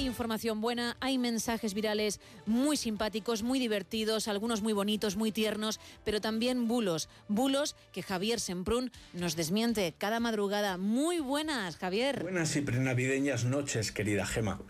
hay información buena, hay mensajes virales muy simpáticos, muy divertidos, algunos muy bonitos, muy tiernos, pero también bulos. Bulos que Javier Semprún nos desmiente cada madrugada. Muy buenas, Javier. Buenas y prenavideñas noches, querida Gema.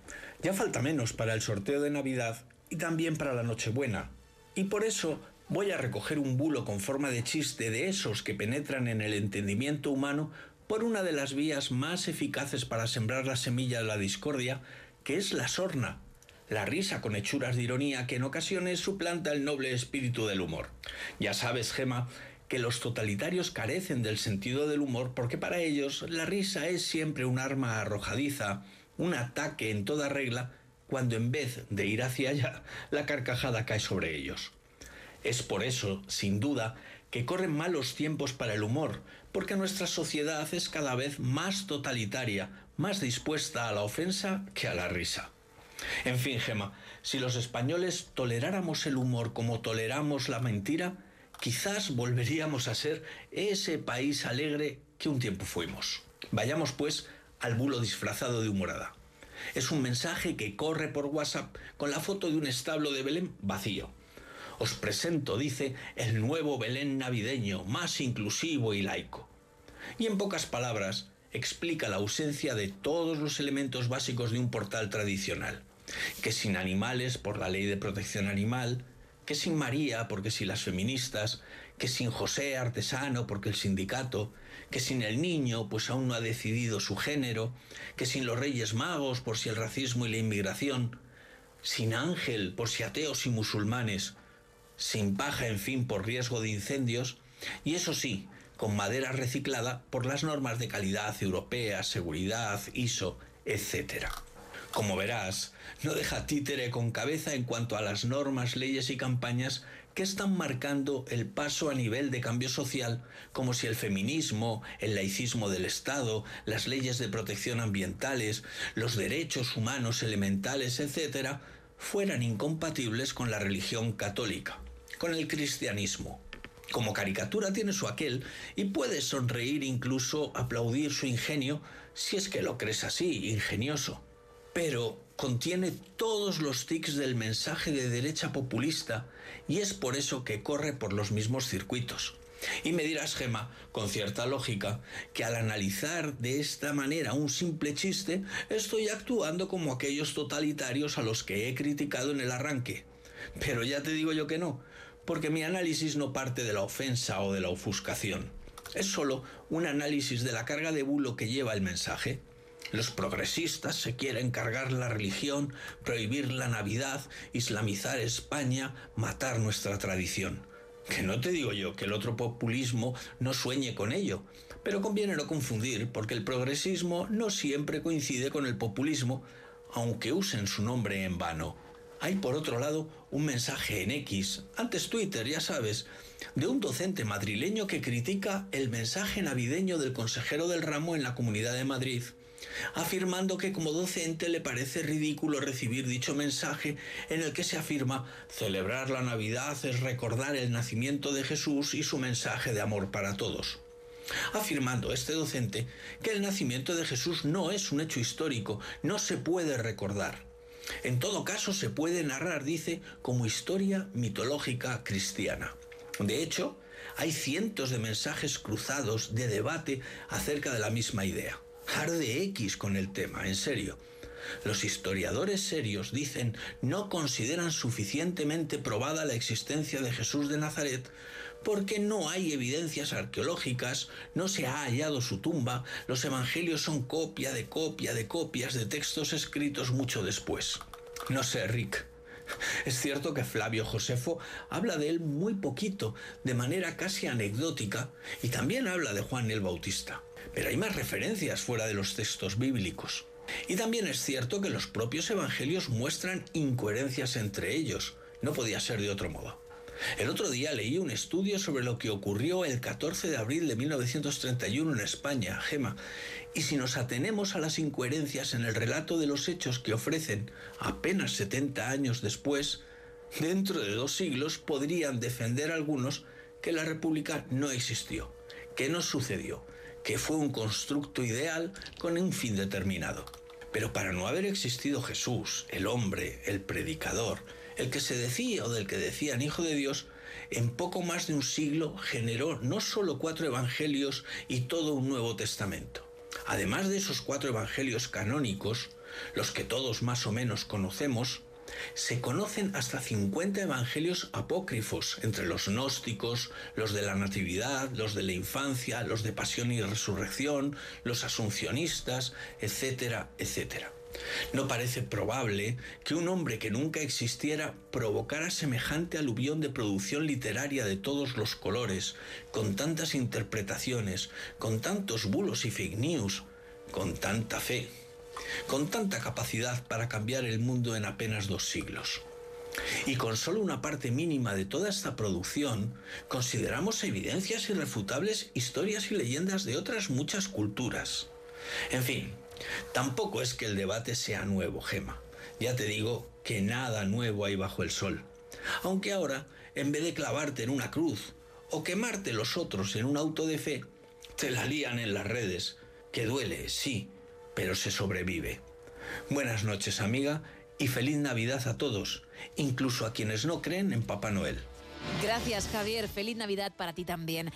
Ya falta menos para el sorteo de Navidad y también para la Nochebuena. Y por eso voy a recoger un bulo con forma de chiste de esos que penetran en el entendimiento humano por una de las vías más eficaces para sembrar la semilla de la discordia, que es la sorna, la risa con hechuras de ironía que en ocasiones suplanta el noble espíritu del humor. Ya sabes, Gema, que los totalitarios carecen del sentido del humor porque para ellos la risa es siempre un arma arrojadiza, un ataque en toda regla, cuando en vez de ir hacia allá, la carcajada cae sobre ellos. Es por eso, sin duda, que corren malos tiempos para el humor, porque nuestra sociedad es cada vez más totalitaria, más dispuesta a la ofensa que a la risa. En fin, Gema, si los españoles toleráramos el humor como toleramos la mentira, quizás volveríamos a ser ese país alegre que un tiempo fuimos. Vayamos, pues, al bulo disfrazado de humorada. Es un mensaje que corre por WhatsApp con la foto de un establo de Belén vacío os presento, dice, el nuevo Belén navideño, más inclusivo y laico. Y en pocas palabras, explica la ausencia de todos los elementos básicos de un portal tradicional, que sin animales por la ley de protección animal, que sin María porque si las feministas, que sin José artesano porque el sindicato, que sin el niño pues aún no ha decidido su género, que sin los reyes magos por si el racismo y la inmigración, sin ángel por si ateos y musulmanes, sin paja, en fin, por riesgo de incendios, y eso sí, con madera reciclada por las normas de calidad europeas, seguridad, ISO, etc. Como verás, no deja títere con cabeza en cuanto a las normas, leyes y campañas que están marcando el paso a nivel de cambio social, como si el feminismo, el laicismo del Estado, las leyes de protección ambientales, los derechos humanos elementales, etc., fueran incompatibles con la religión católica con el cristianismo. Como caricatura tiene su aquel y puedes sonreír incluso aplaudir su ingenio si es que lo crees así, ingenioso. Pero contiene todos los tics del mensaje de derecha populista y es por eso que corre por los mismos circuitos. Y me dirás, Gema, con cierta lógica, que al analizar de esta manera un simple chiste, estoy actuando como aquellos totalitarios a los que he criticado en el arranque. Pero ya te digo yo que no, porque mi análisis no parte de la ofensa o de la ofuscación. Es solo un análisis de la carga de bulo que lleva el mensaje. Los progresistas se quieren cargar la religión, prohibir la Navidad, islamizar España, matar nuestra tradición. Que no te digo yo que el otro populismo no sueñe con ello, pero conviene no confundir porque el progresismo no siempre coincide con el populismo, aunque usen su nombre en vano. Hay por otro lado un mensaje en X, antes Twitter, ya sabes, de un docente madrileño que critica el mensaje navideño del consejero del ramo en la Comunidad de Madrid, afirmando que como docente le parece ridículo recibir dicho mensaje en el que se afirma celebrar la Navidad es recordar el nacimiento de Jesús y su mensaje de amor para todos afirmando este docente que el nacimiento de Jesús no es un hecho histórico, no se puede recordar. En todo caso, se puede narrar, dice, como historia mitológica cristiana. De hecho, hay cientos de mensajes cruzados de debate acerca de la misma idea. Arde X con el tema, en serio. Los historiadores serios dicen no consideran suficientemente probada la existencia de Jesús de Nazaret porque no hay evidencias arqueológicas, no se ha hallado su tumba, los evangelios son copia de copia de copias de textos escritos mucho después. No sé, Rick. Es cierto que Flavio Josefo habla de él muy poquito, de manera casi anecdótica, y también habla de Juan el Bautista. Pero hay más referencias fuera de los textos bíblicos. Y también es cierto que los propios evangelios muestran incoherencias entre ellos. No podía ser de otro modo. El otro día leí un estudio sobre lo que ocurrió el 14 de abril de 1931 en España, Gema, y si nos atenemos a las incoherencias en el relato de los hechos que ofrecen apenas 70 años después, dentro de dos siglos podrían defender algunos que la República no existió, que no sucedió, que fue un constructo ideal con un fin determinado. Pero para no haber existido Jesús, el hombre, el predicador, el que se decía o del que decían hijo de Dios, en poco más de un siglo generó no solo cuatro evangelios y todo un Nuevo Testamento. Además de esos cuatro evangelios canónicos, los que todos más o menos conocemos, se conocen hasta 50 evangelios apócrifos entre los gnósticos, los de la Natividad, los de la infancia, los de pasión y resurrección, los asuncionistas, etcétera, etcétera. No parece probable que un hombre que nunca existiera provocara semejante aluvión de producción literaria de todos los colores, con tantas interpretaciones, con tantos bulos y fake news, con tanta fe, con tanta capacidad para cambiar el mundo en apenas dos siglos. Y con solo una parte mínima de toda esta producción, consideramos evidencias irrefutables, historias y leyendas de otras muchas culturas. En fin, Tampoco es que el debate sea nuevo, Gema. Ya te digo que nada nuevo hay bajo el sol. Aunque ahora, en vez de clavarte en una cruz o quemarte los otros en un auto de fe, te la lían en las redes, que duele, sí, pero se sobrevive. Buenas noches, amiga, y feliz Navidad a todos, incluso a quienes no creen en Papá Noel. Gracias, Javier. Feliz Navidad para ti también.